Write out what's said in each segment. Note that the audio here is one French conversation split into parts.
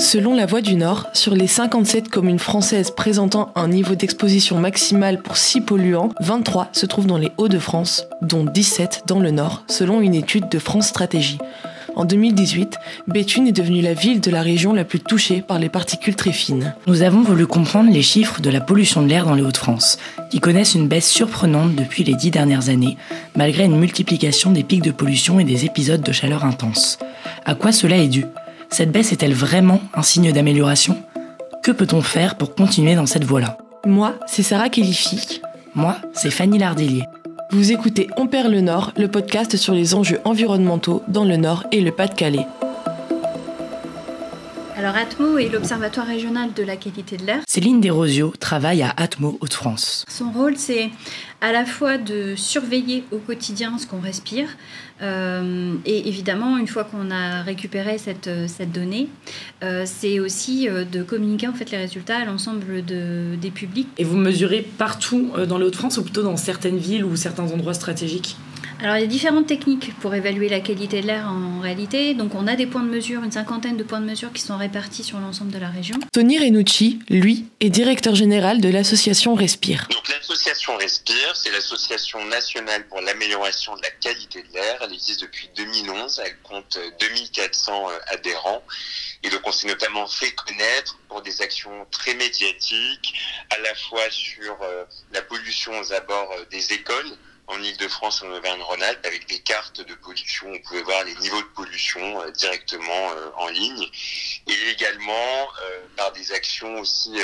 Selon la Voix du Nord, sur les 57 communes françaises présentant un niveau d'exposition maximal pour 6 polluants, 23 se trouvent dans les Hauts-de-France, dont 17 dans le Nord, selon une étude de France Stratégie. En 2018, Béthune est devenue la ville de la région la plus touchée par les particules très fines. Nous avons voulu comprendre les chiffres de la pollution de l'air dans les Hauts-de-France, qui connaissent une baisse surprenante depuis les dix dernières années, malgré une multiplication des pics de pollution et des épisodes de chaleur intense. À quoi cela est dû? Cette baisse est-elle vraiment un signe d'amélioration? Que peut-on faire pour continuer dans cette voie-là? Moi, c'est Sarah Kélifi. Moi, c'est Fanny Lardillier. Vous écoutez On perd le Nord, le podcast sur les enjeux environnementaux dans le Nord et le Pas-de-Calais. Alors Atmo est l'Observatoire régional de la qualité de l'air. Céline Desrosiaux travaille à Atmo Hauts-de-France. Son rôle, c'est à la fois de surveiller au quotidien ce qu'on respire, euh, et évidemment, une fois qu'on a récupéré cette, cette donnée, euh, c'est aussi euh, de communiquer en fait les résultats à l'ensemble de, des publics. Et vous mesurez partout dans les Hauts-de-France ou plutôt dans certaines villes ou certains endroits stratégiques? Alors il y a différentes techniques pour évaluer la qualité de l'air en réalité. Donc on a des points de mesure, une cinquantaine de points de mesure qui sont répartis sur l'ensemble de la région. Tony Renucci, lui, est directeur général de l'association Respire. Donc l'association Respire, c'est l'association nationale pour l'amélioration de la qualité de l'air. Elle existe depuis 2011, elle compte 2400 adhérents. Et donc on s'est notamment fait connaître pour des actions très médiatiques, à la fois sur la pollution aux abords des écoles en Ile-de-France, en Auvergne-Rhône-Alpes, avec des cartes de pollution. On pouvait voir les niveaux de pollution euh, directement euh, en ligne. Et également euh, par des actions aussi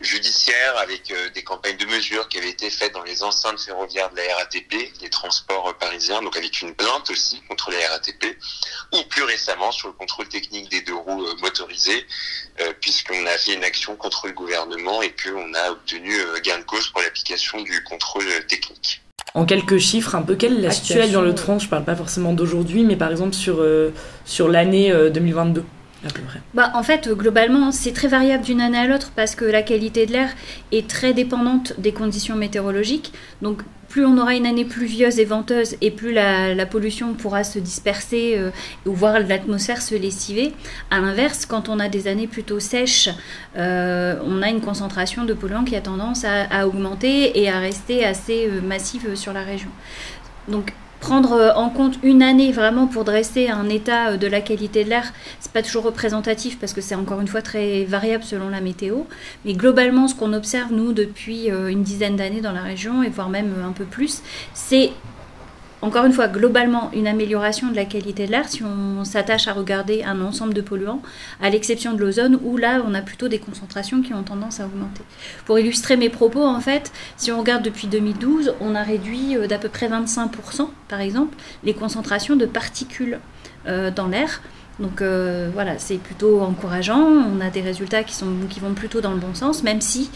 judiciaires avec des campagnes de mesures qui avaient été faites dans les enceintes ferroviaires de la RATP, les transports parisiens, donc avec une plainte aussi contre la RATP, ou plus récemment sur le contrôle technique des deux roues motorisées, puisqu'on a fait une action contre le gouvernement et qu'on a obtenu gain de cause pour l'application du contrôle technique. En quelques chiffres, un peu quelle est la situation dans le France Je parle pas forcément d'aujourd'hui, mais par exemple sur, euh, sur l'année 2022 à peu près. Bah, en fait, globalement, c'est très variable d'une année à l'autre parce que la qualité de l'air est très dépendante des conditions météorologiques. Donc, plus on aura une année pluvieuse et venteuse et plus la, pollution pourra se disperser euh, ou voir l'atmosphère se lessiver. À l'inverse, quand on a des années plutôt sèches, euh, on a une concentration de polluants qui a tendance à, augmenter et à rester assez euh, massive sur la région. Donc prendre euh, en compte une année vraiment pour dresser un état euh, de la qualité de l'air, c'est pas toujours représentatif parce que c'est encore une fois très variable selon la météo. Mais globalement, ce qu'on observe nous depuis euh, une dizaine d'années dans la région et voire même un peu plus, c'est encore une fois, globalement, une amélioration de la qualité de l'air si on s'attache à regarder un ensemble de polluants, à l'exception de l'ozone, où là, on a plutôt des concentrations qui ont tendance à augmenter. Pour illustrer mes propos, en fait, si on regarde depuis 2012, on a réduit euh, d'à peu près 25%, par exemple, les concentrations de particules euh, dans l'air. Donc euh, voilà, c'est plutôt encourageant. On a des résultats qui, sont, qui vont plutôt dans le bon sens, même si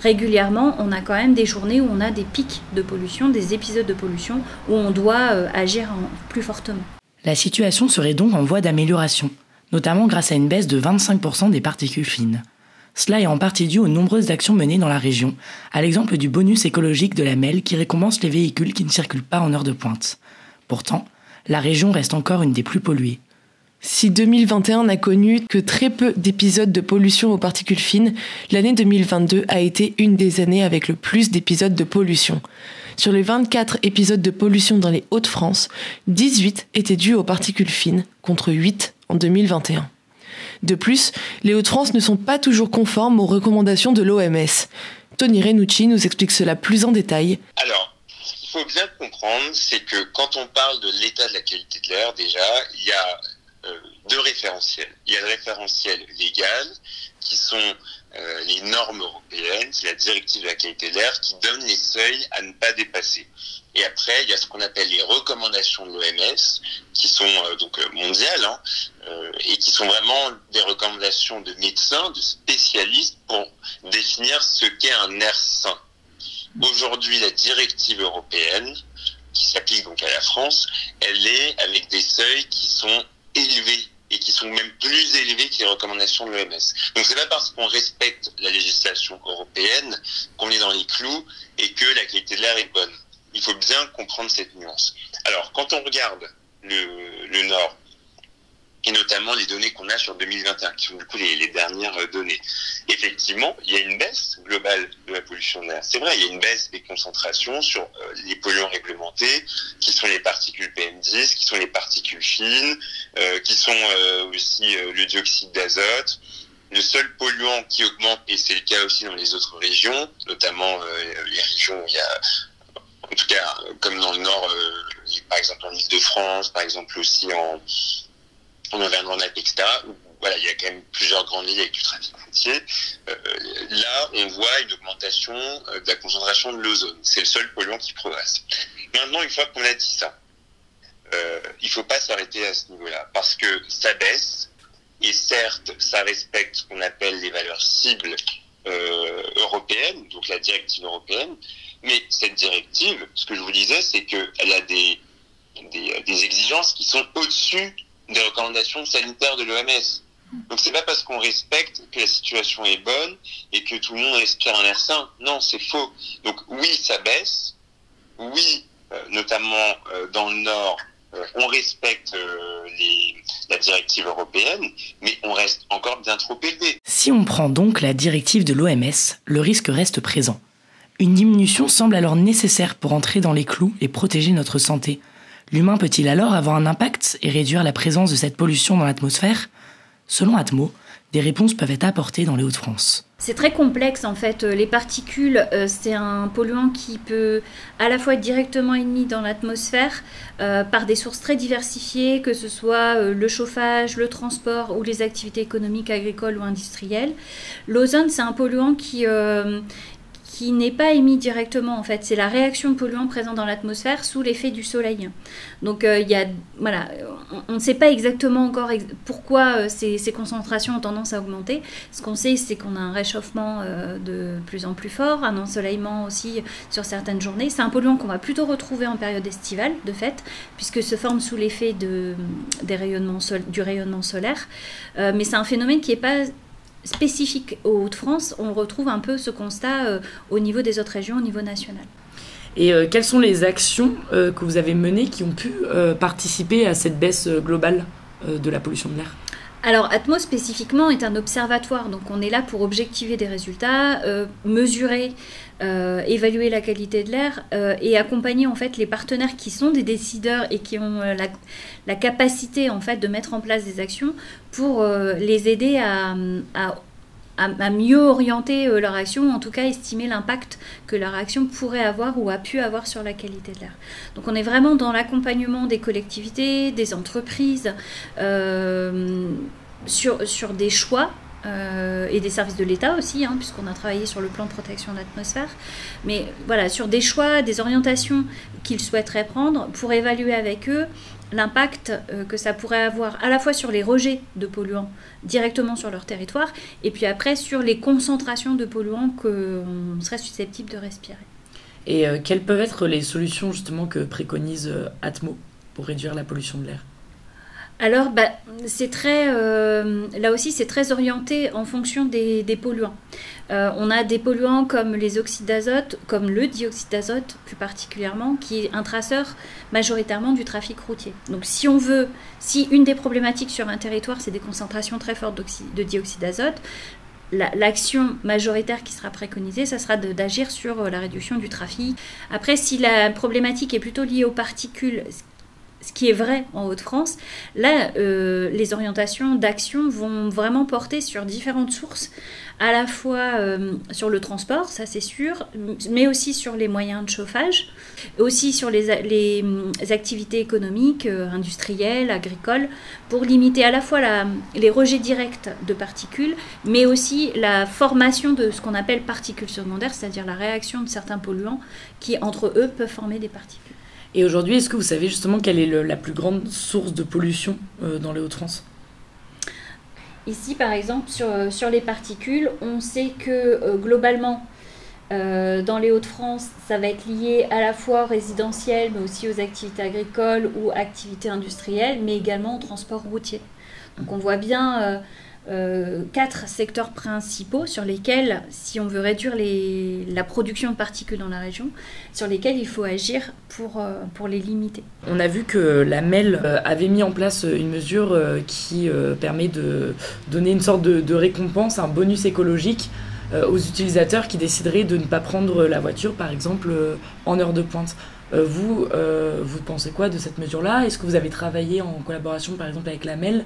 régulièrement, on a quand même des journées où on a des pics de pollution, des épisodes de pollution, où on doit euh, agir plus fortement. La situation serait donc en voie d'amélioration, notamment grâce à une baisse de 25% des particules fines. Cela est en partie dû aux nombreuses actions menées dans la région, à l'exemple du bonus écologique de la MEL qui récompense les véhicules qui ne circulent pas en heure de pointe. Pourtant, la région reste encore une des plus polluées. Si 2021 n'a connu que très peu d'épisodes de pollution aux particules fines, l'année 2022 a été une des années avec le plus d'épisodes de pollution. Sur les 24 épisodes de pollution dans les Hauts-de-France, 18 étaient dus aux particules fines, contre 8 en 2021. De plus, les Hauts-de-France ne sont pas toujours conformes aux recommandations de l'OMS. Tony Renucci nous explique cela plus en détail. Alors, ce qu'il faut bien comprendre, c'est que quand on parle de l'état de la qualité de l'air, déjà, il y a deux référentiels. Il y a le référentiel légal, qui sont euh, les normes européennes, c'est la directive de la qualité de l'air qui donne les seuils à ne pas dépasser. Et après, il y a ce qu'on appelle les recommandations de l'OMS, qui sont euh, donc mondiales, hein, et qui sont vraiment des recommandations de médecins, de spécialistes pour définir ce qu'est un air sain. Aujourd'hui, la directive européenne, qui s'applique donc à la France, elle est avec des seuils qui sont élevés et qui sont même plus élevés que les recommandations de l'OMS. Donc c'est pas parce qu'on respecte la législation européenne qu'on est dans les clous et que la qualité de l'air est bonne. Il faut bien comprendre cette nuance. Alors quand on regarde le, le Nord, et notamment les données qu'on a sur 2021, qui sont du coup les, dernières euh, données. Effectivement, il y a une baisse globale de la pollution de l'air. C'est vrai, il y a une baisse des concentrations sur euh, les polluants réglementés, qui sont les particules PM10, qui sont les particules fines, euh, qui sont aussi le dioxyde d'azote. Le seul polluant qui augmente, et c'est le cas aussi dans les autres régions, notamment les régions où il y a, en tout cas comme dans le nord, par exemple en Ile-de-France, par exemple aussi en en Auvergne-Rhône-Alpes, etc., voilà, il y a quand même plusieurs grandes villes avec du trafic routier. Euh, là, on voit une augmentation euh, de la concentration de l'ozone. C'est le seul polluant qui progresse. Maintenant, une fois qu'on a dit ça, euh, il ne faut pas s'arrêter à ce niveau-là parce que ça baisse et certes, ça respecte ce qu'on appelle les valeurs cibles européennes, donc la directive européenne. Mais cette directive, ce que je vous disais, c'est qu'elle a des, des, des exigences qui sont au-dessus des recommandations sanitaires de l'OMS. Donc c'est pas parce qu'on respecte que la situation est bonne et que tout le monde respire un air sain. Non, c'est faux. Donc oui, ça baisse. Oui, euh, notamment euh, dans le Nord, euh, on respecte la directive européenne, mais on reste encore bien trop élevé. Si on prend donc la directive de l'OMS, le risque reste présent. Une diminution semble alors nécessaire pour entrer dans les clous et protéger notre santé. L'humain peut-il alors avoir un impact et réduire la présence de cette pollution dans l'atmosphère? Selon Atmo, des réponses peuvent être apportées dans les Hauts-de-France. C'est très complexe en fait. Les particules, euh, c'est un polluant qui peut à la fois être directement émis dans l'atmosphère euh, par des sources très diversifiées, que ce soit euh, le chauffage, le transport ou les activités économiques, agricoles ou industrielles. L'ozone, c'est un polluant qui, qui n'est pas émis directement en fait. C'est la réaction de polluants présents dans l'atmosphère sous l'effet du soleil. Donc euh, il y a, voilà, on ne sait pas exactement encore pourquoi euh, ces, concentrations ont tendance à augmenter. Ce qu'on sait, c'est qu'on a un réchauffement euh, de plus en plus fort, un ensoleillement aussi sur certaines journées. C'est un polluant qu'on va plutôt retrouver en période estivale, de fait, puisque se forme sous l'effet de, des rayonnements du rayonnement solaire. mais c'est un phénomène qui n'est pas spécifique aux Hauts-de-France, on retrouve un peu ce constat euh, au niveau des autres régions, au niveau national. Et euh, quelles sont les actions euh, que vous avez menées qui ont pu participer à cette baisse globale de la pollution de l'air? Alors Atmos spécifiquement est un observatoire, donc on est là pour objectiver des résultats, mesurer, évaluer la qualité de l'air et accompagner en fait les partenaires qui sont des décideurs et qui ont la, capacité en fait de mettre en place des actions pour euh, les aider à, mieux orienter euh, leur action, en tout cas estimer l'impact que leur action pourrait avoir ou a pu avoir sur la qualité de l'air. Donc on est vraiment dans l'accompagnement des collectivités, des entreprises, euh, sur, des choix et des services de l'État aussi, hein, puisqu'on a travaillé sur le plan de protection de l'atmosphère. Mais voilà, sur des choix, des orientations qu'ils souhaiteraient prendre pour évaluer avec eux l'impact euh, que ça pourrait avoir à la fois sur les rejets de polluants directement sur leur territoire et puis après sur les concentrations de polluants qu'on serait susceptible de respirer. Et euh, quelles peuvent être les solutions justement que préconise euh, Atmo pour réduire la pollution de l'air? Alors, bah, très, là aussi, c'est très orienté en fonction des polluants. Euh, on a des polluants comme les oxydes d'azote, comme le dioxyde d'azote plus particulièrement, qui est un traceur majoritairement du trafic routier. Donc si on veut, si une des problématiques sur un territoire, c'est des concentrations très fortes de dioxyde d'azote, l'action majoritaire qui sera préconisée, ça sera d'agir sur euh, la réduction du trafic. Après, si la problématique est plutôt liée aux particules, ce qui est vrai en Haute-France, là, euh, les orientations d'action vont vraiment porter sur différentes sources, à la fois euh, sur le transport, ça c'est sûr, mais aussi sur les moyens de chauffage, aussi sur les, les activités économiques, euh, industrielles, agricoles, pour limiter à la fois les rejets directs de particules, mais aussi la formation de ce qu'on appelle particules secondaires, c'est-à-dire la réaction de certains polluants qui, entre eux, peuvent former des particules. Et aujourd'hui, est-ce que vous savez justement quelle est la plus grande source de pollution euh, dans les Hauts-de-France? Ici, par exemple, sur, sur, les particules, on sait que euh, globalement, euh, dans les Hauts-de-France, ça va être lié à la fois résidentiel, mais aussi aux activités agricoles ou activités industrielles, mais également au transport routier. Donc on voit bien euh, quatre secteurs principaux sur lesquels, si on veut réduire la production de particules dans la région, sur lesquels il faut agir pour, euh, les limiter. On a vu que la MEL euh, avait mis en place une mesure qui permet de donner une sorte de, de récompense, un bonus écologique aux utilisateurs qui décideraient de ne pas prendre la voiture, par exemple, en heure de pointe. Vous, vous pensez quoi de cette mesure-là? Est-ce que vous avez travaillé en collaboration, par exemple, avec la MEL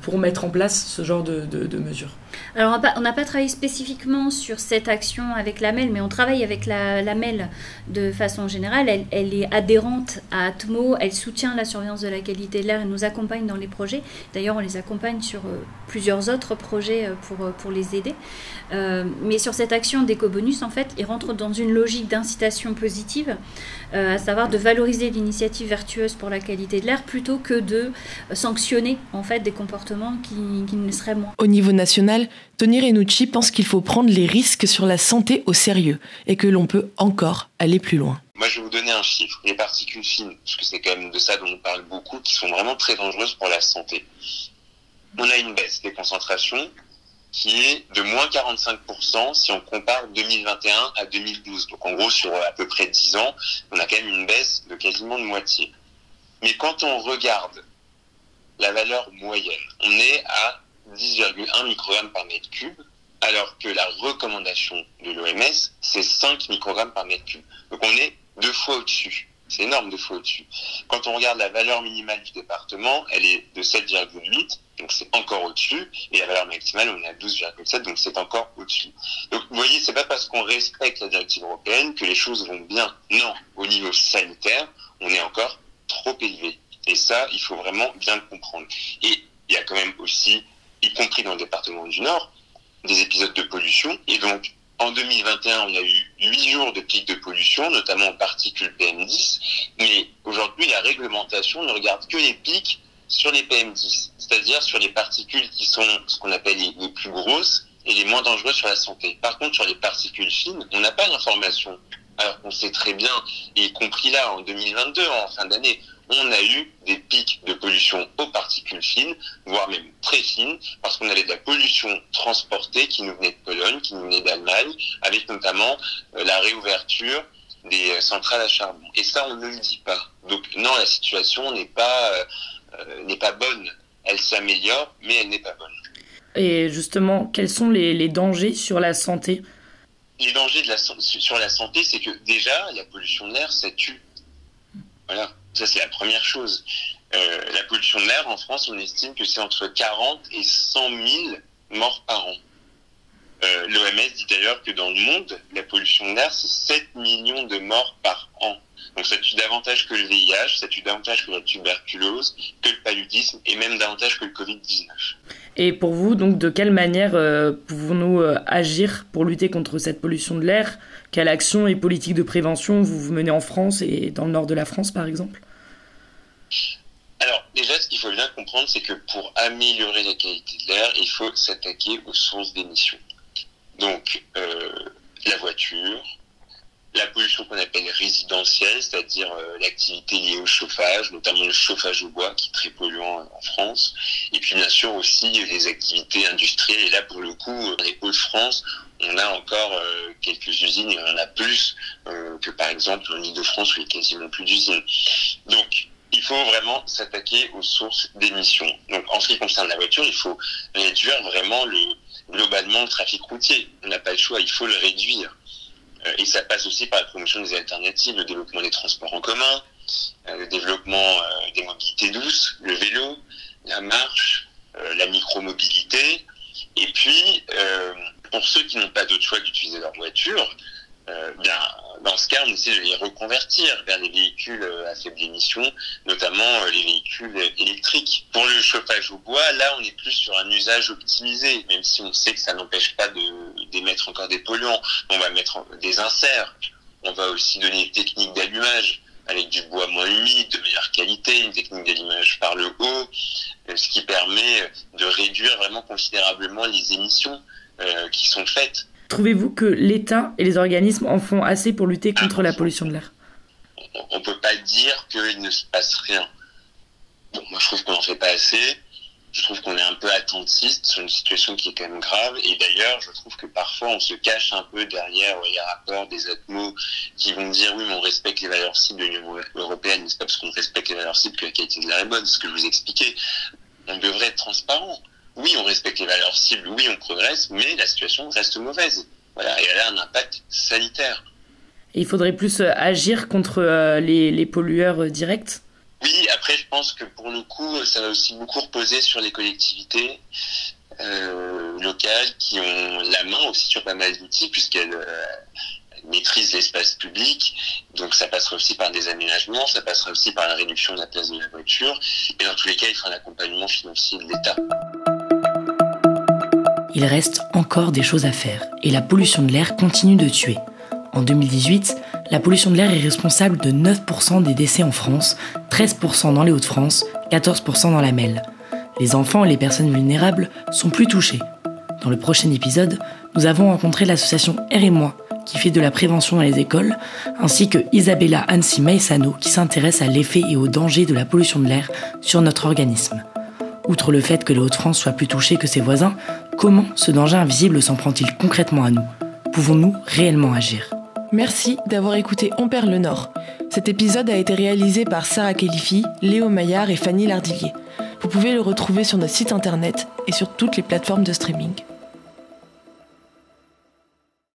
pour mettre en place ce genre de, mesures Alors, on n'a pas, travaillé spécifiquement sur cette action avec la MEL, mais on travaille avec la, la MEL de façon générale. Elle, est adhérente à Atmo, elle soutient la surveillance de la qualité de l'air et nous accompagne dans les projets. D'ailleurs, on les accompagne sur euh, plusieurs autres projets euh, pour, pour les aider. mais sur cette action d'éco-bonus, en fait, ils rentrent dans une logique d'incitation positive, à savoir de valoriser l'initiative vertueuse pour la qualité de l'air plutôt que de sanctionner en fait des comportements qui, ne le seraient moins. Au niveau national, Tony Renucci pense qu'il faut prendre les risques sur la santé au sérieux et que l'on peut encore aller plus loin. Moi, je vais vous donner un chiffre. Les particules fines, parce que c'est quand même de ça dont on parle beaucoup, qui sont vraiment très dangereuses pour la santé. On a une baisse des concentrations qui est de moins 45% si on compare 2021 à 2012. Donc en gros, sur à peu près 10 ans, on a quand même une baisse de quasiment de moitié. Mais quand on regarde la valeur moyenne. On est à 10,1 microgrammes par mètre cube, alors que la recommandation de l'OMS, c'est 5 microgrammes par mètre cube. Donc on est deux fois au-dessus. C'est énorme, deux fois au-dessus. Quand on regarde la valeur minimale du département, elle est de 7,8, donc c'est encore au-dessus, et la valeur maximale, on est à 12,7, donc c'est encore au-dessus. Donc vous voyez, c'est pas parce qu'on respecte la directive européenne que les choses vont bien. Non, au niveau sanitaire, on est encore trop élevé. Et ça, il faut vraiment bien le comprendre. Et il y a quand même aussi, y compris dans le département du Nord, des épisodes de pollution. Et donc, en 2021, on a eu huit jours de pics de pollution, notamment en particules PM10. Mais aujourd'hui, la réglementation ne regarde que les pics sur les PM10, c'est-à-dire sur les particules qui sont ce qu'on appelle les, plus grosses et les moins dangereuses sur la santé. Par contre, sur les particules fines, on n'a pas d'information. Alors qu'on sait très bien, y compris là en 2022, en fin d'année, on a eu des pics de pollution aux particules fines, voire même très fines, parce qu'on avait de la pollution transportée qui nous venait de Pologne, qui nous venait d'Allemagne, avec notamment euh, la réouverture des euh, centrales à charbon. Et ça, on ne le dit pas. Donc non, la situation n'est pas, euh, n'est pas bonne. Elle s'améliore, mais elle n'est pas bonne. Et justement, quels sont les, dangers sur la santé? Les dangers de la, sur la santé, c'est que déjà, la pollution de l'air, ça tue. Voilà. Ça, c'est la première chose. Euh, la pollution de l'air en France, on estime que c'est entre 40 et 100 000 morts par an. Euh, L'OMS dit d'ailleurs que dans le monde, la pollution de l'air, c'est 7 millions de morts par an. Donc ça tue davantage que le VIH, ça tue davantage que la tuberculose, que le paludisme et même davantage que le Covid-19. Et pour vous, donc, de quelle manière euh, pouvons-nous agir pour lutter contre cette pollution de l'air? Quelle action et politique de prévention vous, vous menez en France et dans le nord de la France, par exemple? Alors déjà, ce qu'il faut bien comprendre, c'est que pour améliorer la qualité de l'air, il faut s'attaquer aux sources d'émissions. Donc euh, la voiture, la pollution qu'on appelle résidentielle, c'est-à-dire euh, l'activité liée au chauffage, notamment le chauffage au bois qui est très polluant en France, et puis bien sûr aussi les activités industrielles. Et là, pour le coup, les Hauts-de-France, on a encore euh, quelques usines, et on en a plus que par exemple en Ile-de-France où il n'y a quasiment plus d'usines. Donc il faut vraiment s'attaquer aux sources d'émissions. Donc, en ce qui concerne la voiture, il faut réduire vraiment le, globalement le trafic routier. On n'a pas le choix, il faut le réduire. Euh, et ça passe aussi par la promotion des alternatives, le développement des transports en commun, euh, le développement euh, des mobilités douces, le vélo, la marche, la micromobilité. Et puis, pour ceux qui n'ont pas d'autre choix d'utiliser leur voiture, bien, dans ce cas, on essaie de les reconvertir vers les véhicules euh, à faible émission, notamment euh, les véhicules électriques. Pour le chauffage au bois, là, on est plus sur un usage optimisé, même si on sait que ça n'empêche pas d'émettre encore des polluants. On va mettre des inserts. On va aussi donner une technique d'allumage avec du bois moins humide, de meilleure qualité, une technique d'allumage par le haut, euh, ce qui permet de réduire vraiment considérablement les émissions qui sont faites. Trouvez-vous que l'État et les organismes en font assez pour lutter contre la pollution de l'air? On ne peut pas dire qu'il ne se passe rien. Bon, moi je trouve qu'on n'en fait pas assez. je trouve qu'on est un peu attentiste sur une situation qui est quand même grave. Et d'ailleurs, je trouve que parfois on se cache un peu derrière les rapports des atmos qui vont dire oui, mais on respecte les valeurs cibles de l'Union européenne. C'est pas parce qu'on respecte les valeurs cibles que la qualité de l'air est bonne. C'est ce que je vous expliquais. On devrait être transparent. Oui, on respecte les valeurs cibles. Oui, on progresse, mais la situation reste mauvaise. Voilà, et elle a un impact sanitaire. Et il faudrait plus euh, agir contre euh, les, les pollueurs euh, directs? Oui, après, je pense que pour le coup, ça va aussi beaucoup reposer sur les collectivités euh, locales qui ont la main aussi sur pas mal d'outils, puisqu'elles maîtrisent l'espace public. Donc, ça passera aussi par des aménagements, ça passera aussi par la réduction de la place de la voiture. Et dans tous les cas, il fera un accompagnement financier de l'État. Il reste encore des choses à faire, et la pollution de l'air continue de tuer. En 2018, la pollution de l'air est responsable de 9% des décès en France, 13% dans les Hauts-de-France, 14% dans la Melle. Les enfants et les personnes vulnérables sont plus touchés. Dans le prochain épisode, nous avons rencontré l'association R et moi, qui fait de la prévention dans les écoles, ainsi que Isabella Ansi Maisano, qui s'intéresse à l'effet et aux dangers de la pollution de l'air sur notre organisme. Outre le fait que les Hauts-de-France soient plus touchés que ses voisins, comment ce danger invisible s'en prend-il concrètement à nous? Pouvons-nous réellement agir? Merci d'avoir écouté On perd le Nord. Cet épisode a été réalisé par Sarah Kelifi, Léo Maillard et Fanny Lardillier. Vous pouvez le retrouver sur notre site internet et sur toutes les plateformes de streaming.